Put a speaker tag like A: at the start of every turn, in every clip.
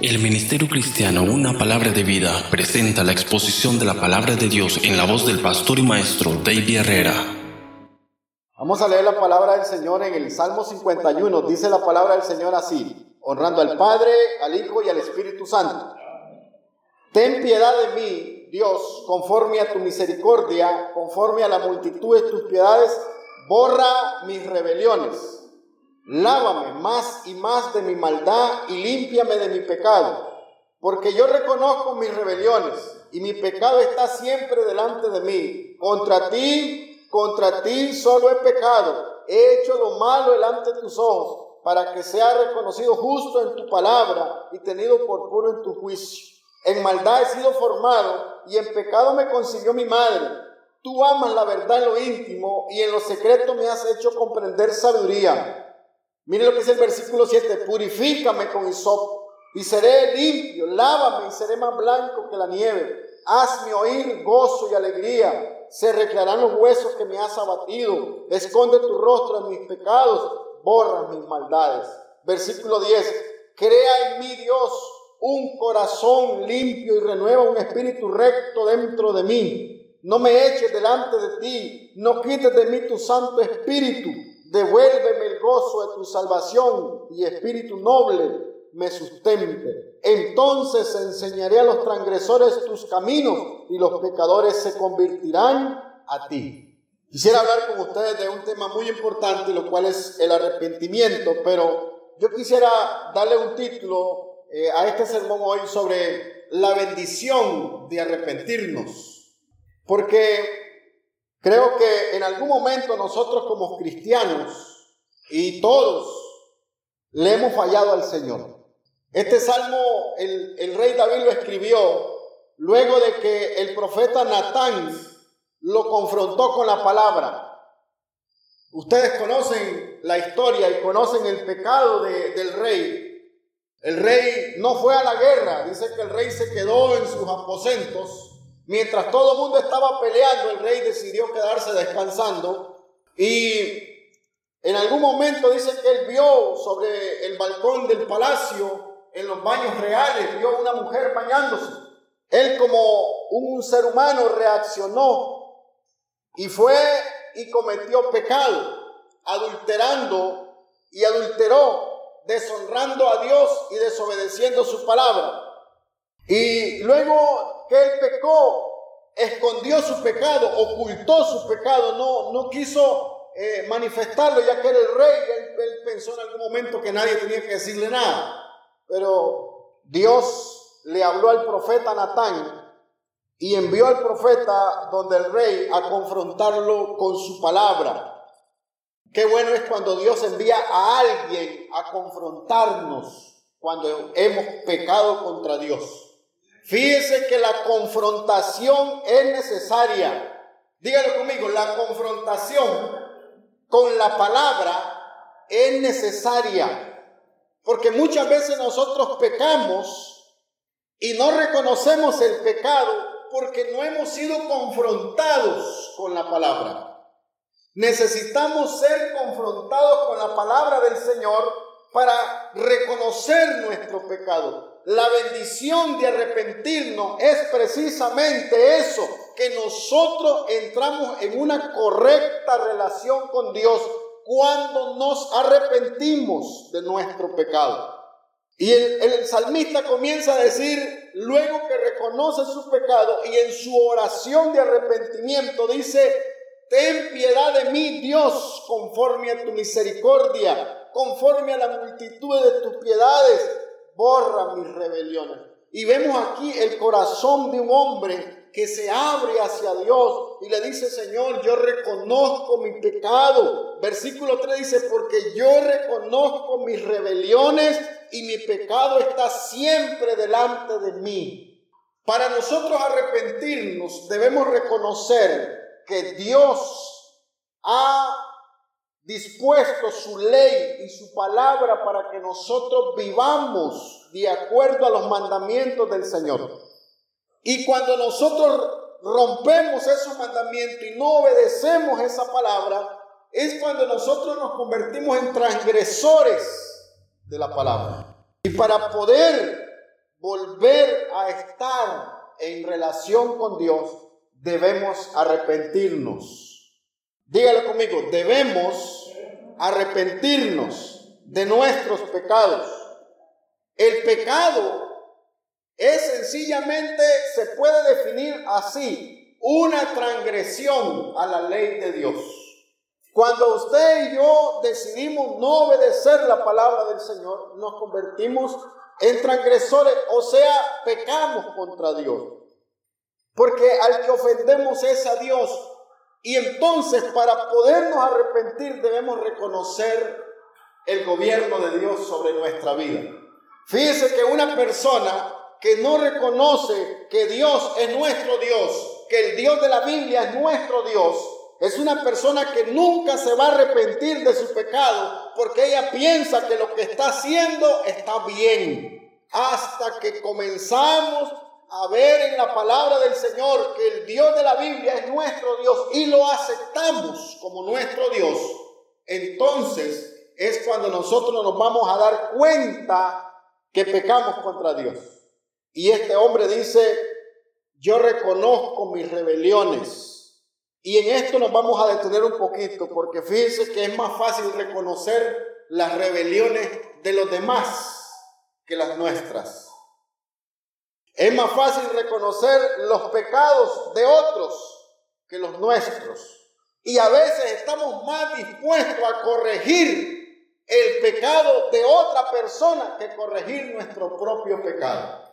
A: El Ministerio Cristiano Una Palabra de Vida presenta la exposición de la palabra de Dios en la voz del pastor y maestro David Herrera.
B: Vamos a leer la palabra del Señor en el Salmo 51. Dice la palabra del Señor así, honrando al Padre, al Hijo y al Espíritu Santo. Ten piedad de mí, Dios, conforme a tu misericordia, conforme a la multitud de tus piedades, borra mis rebeliones Lávame más y más de mi maldad y límpiame de mi pecado, porque yo reconozco mis rebeliones y mi pecado está siempre delante de mí. Contra ti, contra ti solo he pecado, he hecho lo malo delante de tus ojos, para que sea reconocido justo en tu palabra y tenido por puro en tu juicio. En maldad he sido formado y en pecado me consiguió mi madre. Tú amas la verdad en lo íntimo y en lo secreto me has hecho comprender sabiduría. Mire lo que dice el versículo 7, purifícame con hisopo y seré limpio, lávame y seré más blanco que la nieve. Hazme oír gozo y alegría, se recrearán los huesos que me has abatido. Esconde tu rostro en mis pecados, borra mis maldades. Versículo 10, crea en mí Dios un corazón limpio y renueva un espíritu recto dentro de mí. No me eches delante de ti, no quites de mí tu santo espíritu devuélveme el gozo de tu salvación y espíritu noble me sustente. Entonces enseñaré a los transgresores tus caminos y los pecadores se convertirán a ti. Quisiera hablar con ustedes de un tema muy importante, lo cual es el arrepentimiento, pero yo quisiera darle un título eh, a este sermón hoy sobre la bendición de arrepentirnos. Porque Creo que en algún momento nosotros como cristianos y todos le hemos fallado al Señor. Este salmo el, rey David lo escribió luego de que el profeta Natán lo confrontó con la palabra. Ustedes conocen la historia y conocen el pecado del rey. El rey no fue a la guerra, dice que el rey se quedó en sus aposentos Mientras todo el mundo estaba peleando, el rey decidió quedarse descansando y en algún momento dice que él vio sobre el balcón del palacio, en los baños reales, vio una mujer bañándose. Él como un ser humano reaccionó y fue y cometió pecado, adulterando y adulteró, deshonrando a Dios y desobedeciendo su palabra. Y luego que él pecó, escondió su pecado, ocultó su pecado, no, no quiso eh, manifestarlo ya que era el rey, él, pensó en algún momento que nadie tenía que decirle nada. Pero Dios le habló al profeta Natán y envió al profeta donde el rey a confrontarlo con su palabra. Qué bueno es cuando Dios envía a alguien a confrontarnos cuando hemos pecado contra Dios. Fíjese que la confrontación es necesaria. Dígalo conmigo, la confrontación con la palabra es necesaria. Porque muchas veces nosotros pecamos y no reconocemos el pecado porque no hemos sido confrontados con la palabra. Necesitamos ser confrontados con la palabra del Señor para reconocer nuestro pecado. La bendición de arrepentirnos es precisamente eso, que nosotros entramos en una correcta relación con Dios cuando nos arrepentimos de nuestro pecado. Y el, salmista comienza a decir, luego que reconoce su pecado y en su oración de arrepentimiento dice, ten piedad de mí, Dios, conforme a tu misericordia, conforme a la multitud de tus piedades borra mis rebeliones. Y vemos aquí el corazón de un hombre que se abre hacia Dios y le dice, Señor, yo reconozco mi pecado. Versículo 3 dice, porque yo reconozco mis rebeliones y mi pecado está siempre delante de mí. Para nosotros arrepentirnos debemos reconocer que Dios ha dispuesto su ley y su palabra para que nosotros vivamos de acuerdo a los mandamientos del Señor. Y cuando nosotros rompemos esos mandamientos y no obedecemos esa palabra, es cuando nosotros nos convertimos en transgresores de la palabra. Y para poder volver a estar en relación con Dios, debemos arrepentirnos. Dígalo conmigo, debemos arrepentirnos de nuestros pecados. El pecado es sencillamente, se puede definir así, una transgresión a la ley de Dios. Cuando usted y yo decidimos no obedecer la palabra del Señor, nos convertimos en transgresores, o sea, pecamos contra Dios. Porque al que ofendemos es a Dios. Y entonces para podernos arrepentir debemos reconocer el gobierno de Dios sobre nuestra vida. Fíjese que una persona que no reconoce que Dios es nuestro Dios, que el Dios de la Biblia es nuestro Dios, es una persona que nunca se va a arrepentir de su pecado porque ella piensa que lo que está haciendo está bien. Hasta que comenzamos a ver en la palabra del Señor que el Dios de la Biblia es nuestro Dios y lo aceptamos como nuestro Dios, entonces es cuando nosotros nos vamos a dar cuenta que pecamos contra Dios. Y este hombre dice, yo reconozco mis rebeliones y en esto nos vamos a detener un poquito, porque fíjense que es más fácil reconocer las rebeliones de los demás que las nuestras. Es más fácil reconocer los pecados de otros que los nuestros. Y a veces estamos más dispuestos a corregir el pecado de otra persona que corregir nuestro propio pecado.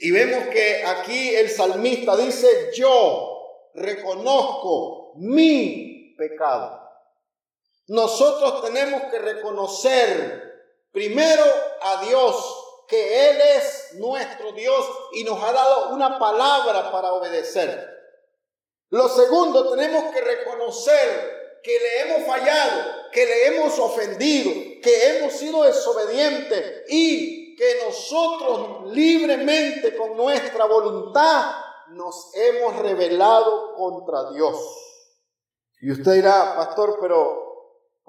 B: Y vemos que aquí el salmista dice, yo reconozco mi pecado. Nosotros tenemos que reconocer primero a Dios, que Él es nuestro Dios y nos ha dado una palabra para obedecer. Lo segundo, tenemos que reconocer que le hemos fallado, que le hemos ofendido, que hemos sido desobedientes y que nosotros libremente con nuestra voluntad nos hemos rebelado contra Dios. Y usted dirá, pastor, pero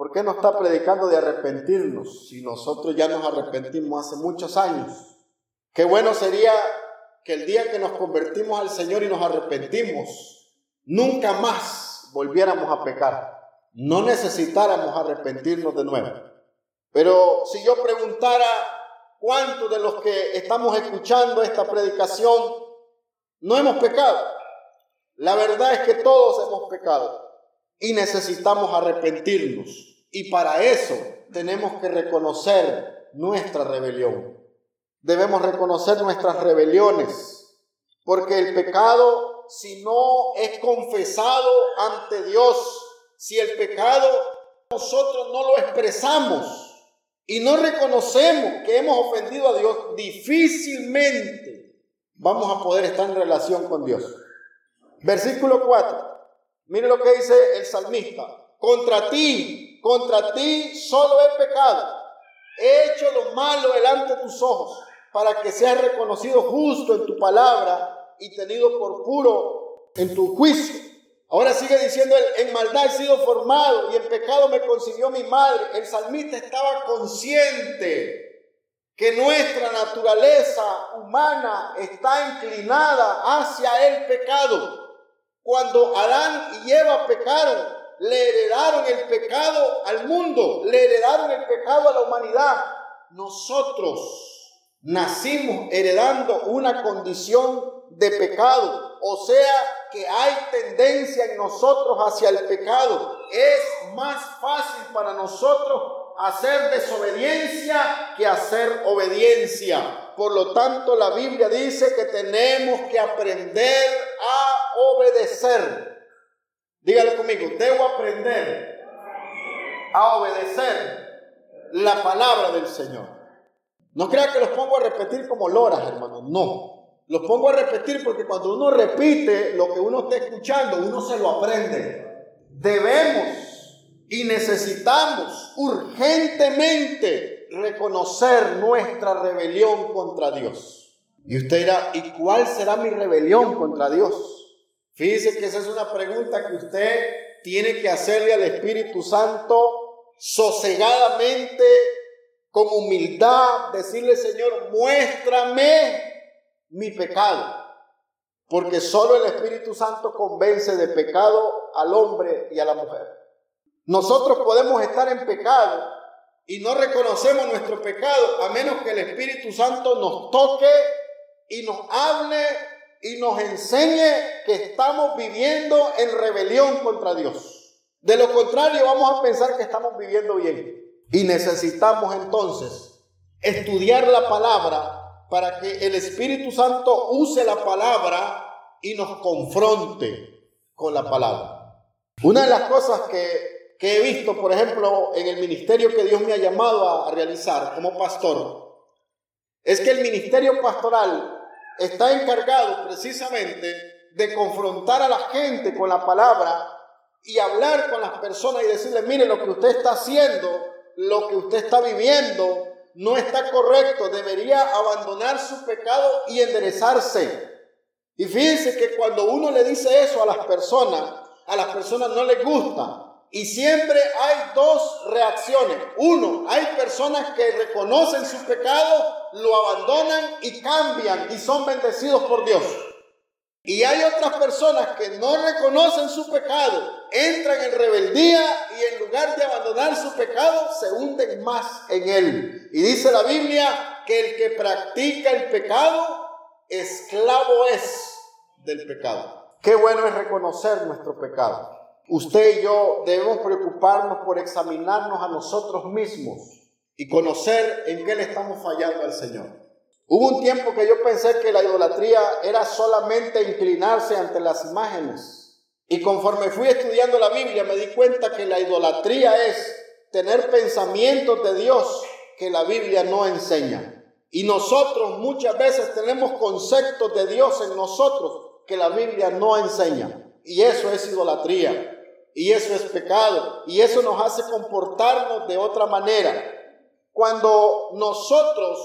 B: ¿por qué no está predicando de arrepentirnos si nosotros ya nos arrepentimos hace muchos años? Qué bueno sería que el día que nos convertimos al Señor y nos arrepentimos, nunca más volviéramos a pecar. No necesitáramos arrepentirnos de nuevo. Pero si yo preguntara cuántos de los que estamos escuchando esta predicación no hemos pecado. La verdad es que todos hemos pecado y necesitamos arrepentirnos. Y para eso tenemos que reconocer nuestra rebelión. Debemos reconocer nuestras rebeliones, porque el pecado, si no es confesado ante Dios, si el pecado nosotros no lo expresamos y no reconocemos que hemos ofendido a Dios, difícilmente vamos a poder estar en relación con Dios. Versículo 4. Mire lo que dice el salmista. Contra ti, contra ti solo he pecado. He hecho lo malo delante de tus ojos para que seas reconocido justo en tu palabra y tenido por puro en tu juicio. Ahora sigue diciendo, en maldad he sido formado y en pecado me concibió mi madre. El salmista estaba consciente que nuestra naturaleza humana está inclinada hacia el pecado. Cuando Adán y Eva pecaron, le heredaron el pecado al mundo, le heredaron el pecado a la humanidad. Nosotros nacimos heredando una condición de pecado, o sea que hay tendencia en nosotros hacia el pecado. Es más fácil para nosotros hacer desobediencia que hacer obediencia. Por lo tanto, la Biblia dice que tenemos que aprender a obedecer. Debo aprender a obedecer la palabra del Señor. No crea que los pongo a repetir como loras, hermano. No. Los pongo a repetir porque cuando uno repite lo que uno está escuchando, uno se lo aprende. Debemos y necesitamos urgentemente reconocer nuestra rebelión contra Dios. Y usted dirá, ¿y cuál será mi rebelión contra Dios? Fíjese que esa es una pregunta que usted tiene que hacerle al Espíritu Santo sosegadamente, con humildad, decirle, Señor, muéstrame mi pecado. Porque solo el Espíritu Santo convence de pecado al hombre y a la mujer. Nosotros podemos estar en pecado y no reconocemos nuestro pecado a menos que el Espíritu Santo nos toque y nos hable y nos enseñe que estamos viviendo en rebelión contra Dios. De lo contrario, vamos a pensar que estamos viviendo bien. Y necesitamos entonces estudiar la palabra para que el Espíritu Santo use la palabra y nos confronte con la palabra. Una de las cosas que, he visto, por ejemplo, en el ministerio que Dios me ha llamado a realizar como pastor, es que el ministerio pastoral está encargado precisamente de confrontar a la gente con la palabra y hablar con las personas y decirle, mire, lo que usted está haciendo, lo que usted está viviendo, no está correcto, debería abandonar su pecado y enderezarse. Y fíjense que cuando uno le dice eso a las personas, a las personas no les gusta. Y siempre hay dos reacciones. Uno, hay personas que reconocen su pecado, lo abandonan y cambian y son bendecidos por Dios. Y hay otras personas que no reconocen su pecado, entran en rebeldía y en lugar de abandonar su pecado, se hunden más en él. Y dice la Biblia que el que practica el pecado, esclavo es del pecado. Qué bueno es reconocer nuestro pecado. Usted y yo debemos preocuparnos por examinarnos a nosotros mismos y conocer en qué le estamos fallando al Señor. Hubo un tiempo que yo pensé que la idolatría era solamente inclinarse ante las imágenes. Y conforme fui estudiando la Biblia me di cuenta que la idolatría es tener pensamientos de Dios que la Biblia no enseña. Y nosotros muchas veces tenemos conceptos de Dios en nosotros que la Biblia no enseña. Y eso es idolatría. Y eso es pecado. Y eso nos hace comportarnos de otra manera. Cuando nosotros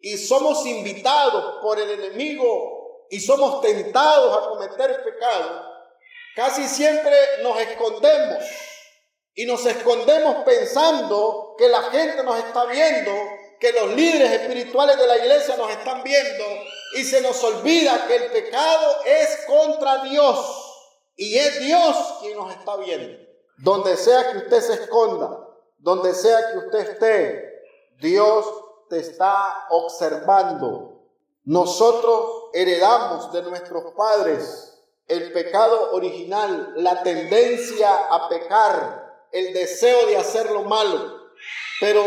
B: y somos invitados por el enemigo y somos tentados a cometer pecado, casi siempre nos escondemos. Y nos escondemos pensando que la gente nos está viendo, que los líderes espirituales de la iglesia nos están viendo y se nos olvida que el pecado es contra Dios. Y es Dios quien nos está viendo. Donde sea que usted se esconda, donde sea que usted esté, Dios te está observando. Nosotros heredamos de nuestros padres el pecado original, la tendencia a pecar, el deseo de hacer lo malo. Pero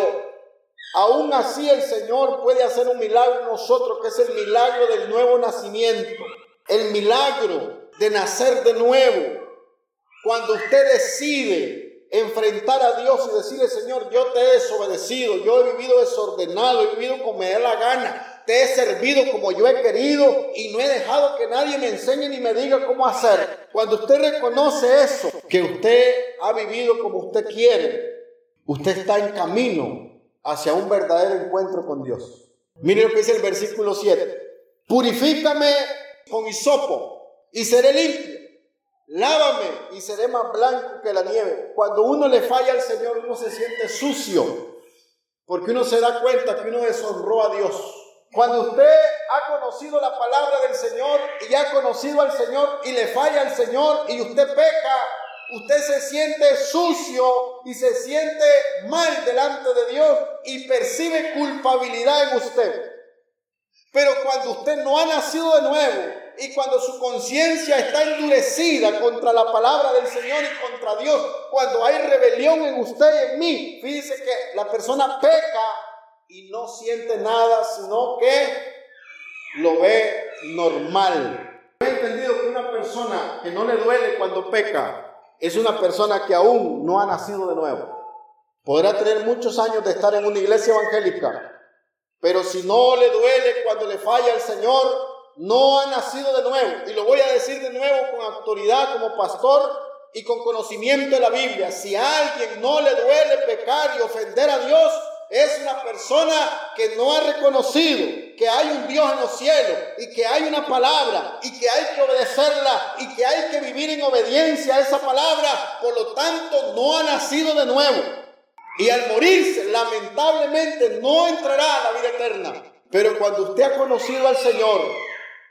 B: aún así el Señor puede hacer un milagro en nosotros, que es el milagro del nuevo nacimiento. El milagro de nacer de nuevo. Cuando usted decide enfrentar a Dios y decirle, Señor, yo te he desobedecido, yo he vivido desordenado, he vivido como me da la gana, te he servido como yo he querido y no he dejado que nadie me enseñe ni me diga cómo hacer. Cuando usted reconoce eso, que usted ha vivido como usted quiere, usted está en camino hacia un verdadero encuentro con Dios. Mire lo que dice el versículo 7. Purifícame con hisopo y seré limpio. Lávame y seré más blanco que la nieve. Cuando uno le falla al Señor, uno se siente sucio, porque uno se da cuenta que uno deshonró a Dios. Cuando usted ha conocido la palabra del Señor y ha conocido al Señor y le falla al Señor y usted peca, usted se siente sucio y se siente mal delante de Dios y percibe culpabilidad en usted. Pero cuando usted no ha nacido de nuevo, y cuando su conciencia está endurecida contra la palabra del Señor y contra Dios, cuando hay rebelión en usted y en mí, fíjese que la persona peca y no siente nada, sino que lo ve normal. He entendido que una persona que no le duele cuando peca es una persona que aún no ha nacido de nuevo. Podrá tener muchos años de estar en una iglesia evangélica, pero si no le duele cuando le falla al Señor, no ha nacido de nuevo. Y lo voy a decir de nuevo con autoridad como pastor y con conocimiento de la Biblia. Si a alguien no le duele pecar y ofender a Dios, es una persona que no ha reconocido que hay un Dios en los cielos y que hay una palabra y que hay que obedecerla y que hay que vivir en obediencia a esa palabra. Por lo tanto, no ha nacido de nuevo. Y al morirse, lamentablemente, no entrará a la vida eterna. Pero cuando usted ha conocido al Señor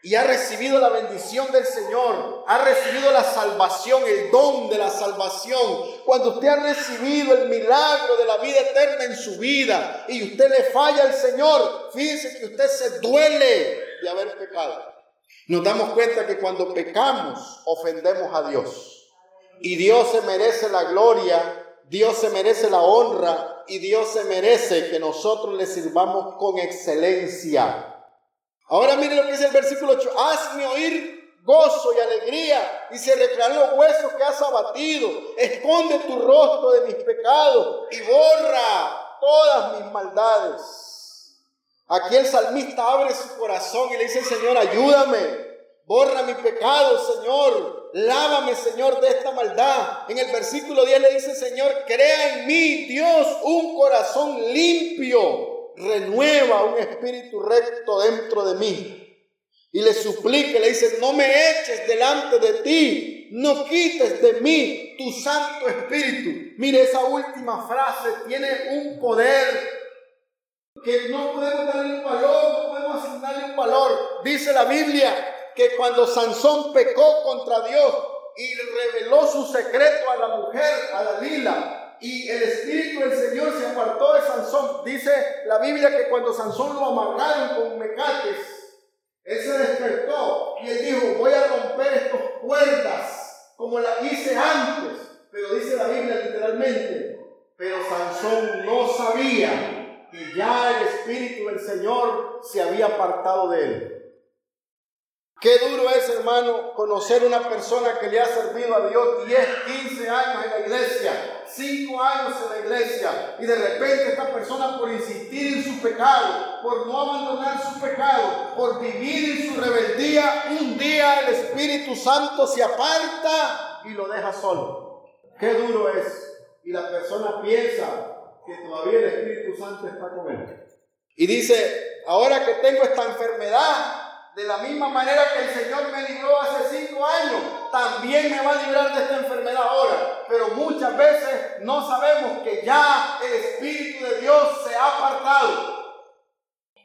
B: y ha recibido la bendición del Señor, ha recibido la salvación, el don de la salvación, cuando usted ha recibido el milagro de la vida eterna en su vida y usted le falla al Señor, fíjese que usted se duele de haber pecado. Nos damos cuenta que cuando pecamos ofendemos a Dios y Dios se merece la gloria Dios se merece la honra y Dios se merece que nosotros le sirvamos con excelencia. Ahora mire lo que dice el versículo 8. Hazme oír gozo y alegría y se recrean los huesos que has abatido. Esconde tu rostro de mis pecados y borra todas mis maldades. Aquí el salmista abre su corazón y le dice, Señor, ayúdame. Borra mi pecado, Señor. Lávame, Señor, de esta maldad. En el versículo 10 le dice, Señor, crea en mí, Dios, un corazón limpio. Renueva un espíritu recto dentro de mí. Y le suplica, le dice, no me eches delante de ti, no quites de mí tu Santo Espíritu. Mire, esa última frase tiene un poder que no podemos darle un valor, no podemos asignarle un valor. Dice la Biblia que cuando Sansón pecó contra Dios y reveló su secreto a la mujer, a la lila, y el espíritu del Señor se apartó de Sansón, dice la Biblia que cuando Sansón lo amarraron con mecates, él se despertó y él dijo, voy a romper estas cuerdas como la hice antes, pero dice la Biblia literalmente, pero Sansón no sabía que ya el espíritu del Señor se había apartado de él. Qué duro es, hermano, conocer una persona que le ha servido a Dios 10, 15 años en la iglesia, 5 años en la iglesia, y de repente esta persona por insistir en su pecado, por no abandonar su pecado, por vivir en su rebeldía, un día el Espíritu Santo se aparta y lo deja solo. Qué duro es. Y la persona piensa que todavía el Espíritu Santo está con él. Y dice, ahora que tengo esta enfermedad, de la misma manera que el Señor me libró hace cinco años, también me va a librar de esta enfermedad ahora. Pero muchas veces no sabemos que ya el Espíritu de Dios se ha apartado.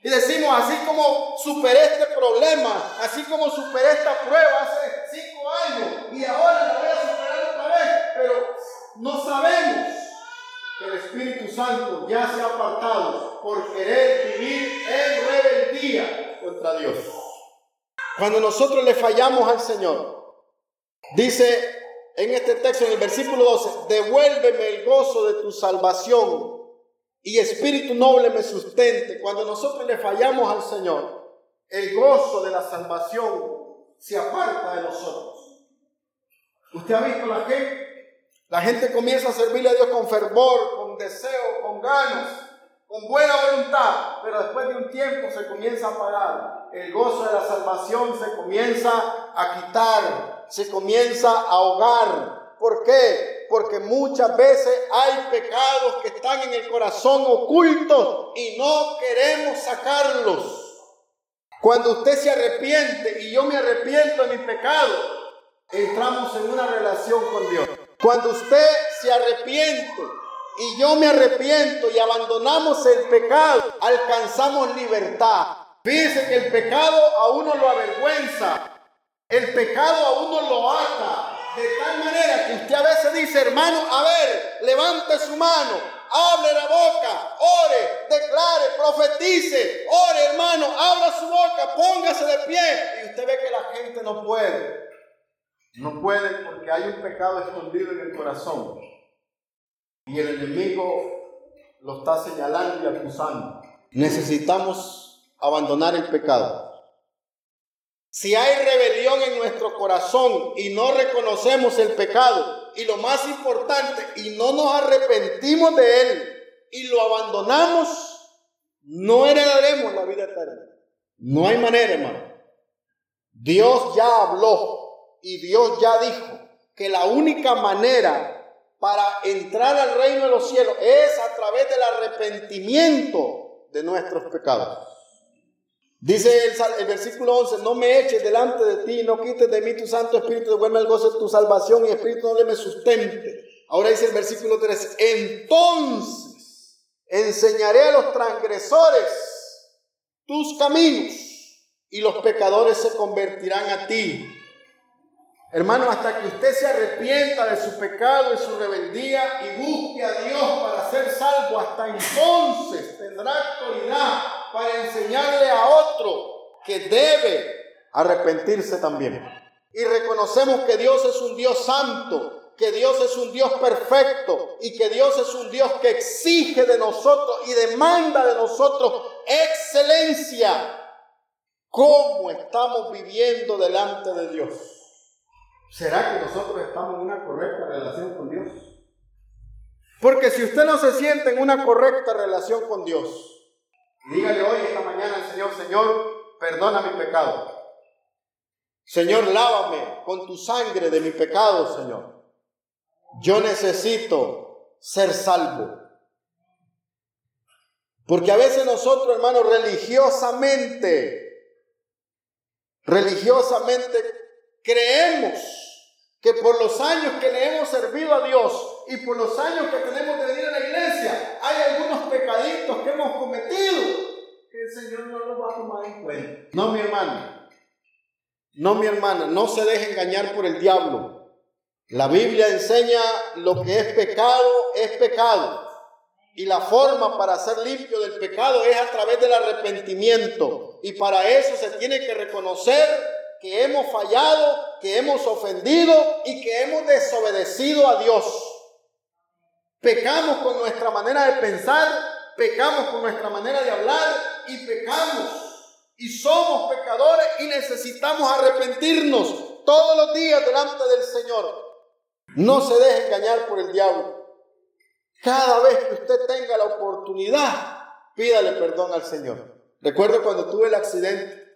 B: Y decimos, así como superé este problema, así como superé esta prueba hace cinco años y ahora la voy a superar otra vez, pero no sabemos que el Espíritu Santo ya se ha apartado por querer vivir en rebeldía contra Dios. Cuando nosotros le fallamos al Señor, dice en este texto, en el versículo 12, devuélveme el gozo de tu salvación y espíritu noble me sustente. Cuando nosotros le fallamos al Señor, el gozo de la salvación se aparta de nosotros. Usted ha visto la gente, la gente comienza a servirle a Dios con fervor, con deseo, con ganas con buena voluntad, pero después de un tiempo se comienza a apagar. El gozo de la salvación se comienza a quitar, se comienza a ahogar. ¿Por qué? Porque muchas veces hay pecados que están en el corazón ocultos y no queremos sacarlos. Cuando usted se arrepiente y yo me arrepiento de mi pecado, entramos en una relación con Dios. Cuando usted se arrepiente y yo me arrepiento y abandonamos el pecado, alcanzamos libertad. Fíjese que el pecado a uno lo avergüenza, el pecado a uno lo ata, de tal manera que usted a veces dice, hermano, a ver, levante su mano, hable la boca, ore, declare, profetice, ore hermano, abra su boca, póngase de pie. Y usted ve que la gente no puede. No puede porque hay un pecado escondido en el corazón. Y el enemigo lo está señalando y acusando. Necesitamos abandonar el pecado. Si hay rebelión en nuestro corazón y no reconocemos el pecado, y lo más importante, y no nos arrepentimos de él y lo abandonamos, no heredaremos la vida eterna. No hay manera, hermano. Dios ya habló y Dios ya dijo que la única manera para entrar al reino de los cielos es a través del arrepentimiento de nuestros pecados. Dice el, versículo 11, no me eches delante de ti, no quites de mí tu Santo Espíritu, devuelve el gozo de tu salvación y Espíritu no me sustente. Ahora dice el versículo 3, entonces Enseñaré a los transgresores tus caminos y los pecadores se convertirán a ti. Hermano, hasta que usted se arrepienta de su pecado y su rebeldía y busque a Dios para ser salvo, hasta entonces tendrá autoridad para enseñarle a otro que debe arrepentirse también. Y reconocemos que Dios es un Dios santo, que Dios es un Dios perfecto y que Dios es un Dios que exige de nosotros y demanda de nosotros excelencia. ¿Cómo estamos viviendo delante de Dios? ¿Será que nosotros estamos en una correcta relación con Dios? Porque si usted no se siente en una correcta relación con Dios, dígale hoy, esta mañana al Señor, Señor, perdona mi pecado. Señor, lávame con tu sangre de mi pecado, Señor. Yo necesito ser salvo. Porque a veces nosotros, hermanos, religiosamente, religiosamente creemos que por los años que le hemos servido a Dios y por los años que tenemos de venir hay algunos pecaditos que hemos cometido que el Señor no los va a tomar en cuenta. No, mi hermano. No, mi hermana, no se deje engañar por el diablo. La Biblia enseña lo que es pecado, es pecado. Y la forma para ser limpio del pecado es a través del arrepentimiento. Y para eso se tiene que reconocer que hemos fallado, que hemos ofendido y que hemos desobedecido a Dios. Pecamos con nuestra manera de pensar, pecamos con nuestra manera de hablar y pecamos. Y somos pecadores y necesitamos arrepentirnos todos los días delante del Señor. No se deje engañar por el diablo. Cada vez que usted tenga la oportunidad, pídale perdón al Señor. Recuerdo cuando tuve el accidente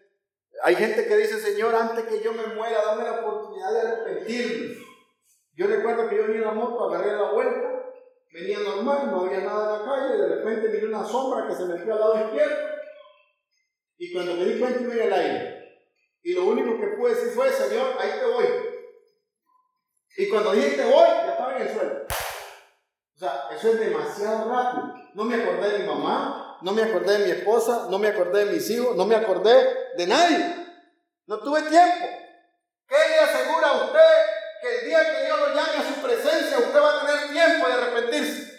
B: hay gente que dice, Señor, antes que yo me muera, dame la oportunidad de arrepentirme. Yo recuerdo que yo en la moto, agarré la vuelta, venía normal, no había nada en la calle, de repente miré una sombra que se metió al lado izquierdo, y cuando me di cuenta iba en el aire. Y lo único que pude decir fue, Señor, ahí te voy. Y cuando dije te voy, ya estaba en el suelo. O sea, eso es demasiado rápido. No me acordé de mi mamá, no me acordé de mi esposa, no me acordé de mis hijos, no me acordé de nadie. No tuve tiempo. ¿Qué le asegura a usted que el día que Dios lo llame a su presencia, usted va tiempo de arrepentirse?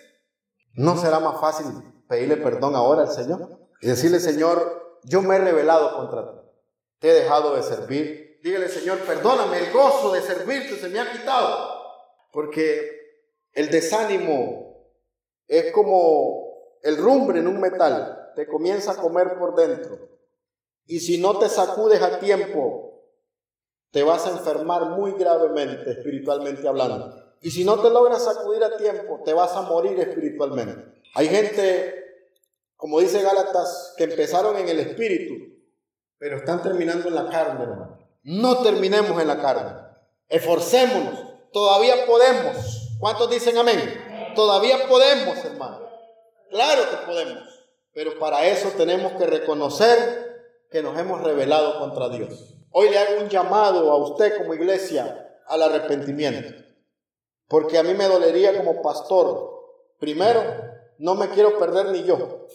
B: ¿No será más fácil pedirle perdón ahora al Señor? Y decirle, Señor, yo me he rebelado contra ti. Te he dejado de servir. Dígale, Señor, perdóname, el gozo de servirte se me ha quitado. Porque el desánimo es como el rumbre en un metal te comienza a comer por dentro. Y si no te sacudes a tiempo, te vas a enfermar muy gravemente espiritualmente hablando. Y si no te logras sacudir a tiempo, te vas a morir espiritualmente. Hay gente, como dice Gálatas, que empezaron en el espíritu, pero están terminando en la carne, hermano. No terminemos en la carne. Esforcémonos. Todavía podemos. ¿Cuántos dicen amén? Todavía podemos, hermano. Claro que podemos, pero para eso tenemos que reconocer que nos hemos rebelado contra Dios. Hoy le hago un llamado a usted como iglesia al arrepentimiento, porque a mí me dolería como pastor. Primero, no me quiero perder ni yo.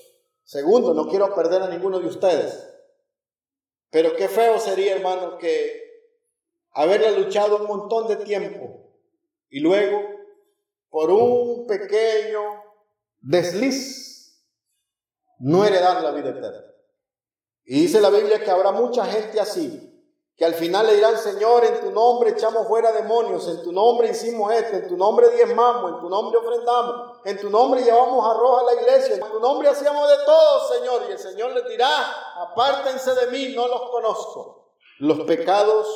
B: Segundo, no quiero perder a ninguno de ustedes. Pero qué feo sería, hermano, que haberle luchado un montón de tiempo y luego, por un pequeño desliz, no heredar la vida eterna. Y dice la Biblia que habrá mucha gente así, que al final le dirán, Señor, en tu nombre echamos fuera demonios, en tu nombre hicimos esto, en tu nombre diezmamos, en tu nombre ofrendamos, en tu nombre llevamos arroz a la iglesia, en tu nombre hacíamos de todo, Señor. Y el Señor les dirá, apártense de mí, no los conozco. Los pecados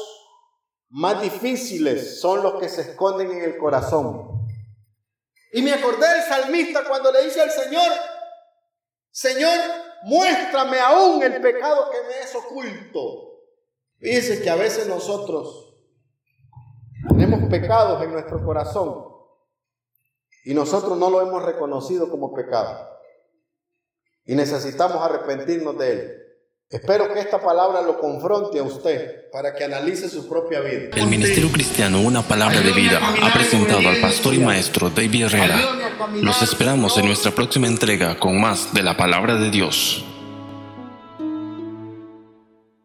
B: más difíciles son los que se esconden en el corazón. Y me acordé del salmista cuando le dice al Señor, Señor, muéstrame aún el pecado que me es oculto. Dice que a veces nosotros tenemos pecados en nuestro corazón y nosotros no lo hemos reconocido como pecado. Y necesitamos arrepentirnos de él. Espero que esta palabra lo confronte a usted para que analice su propia vida.
A: El Ministerio Cristiano Una Palabra de Vida ha presentado al pastor y maestro David Herrera. Los esperamos en nuestra próxima entrega con más de la Palabra de Dios.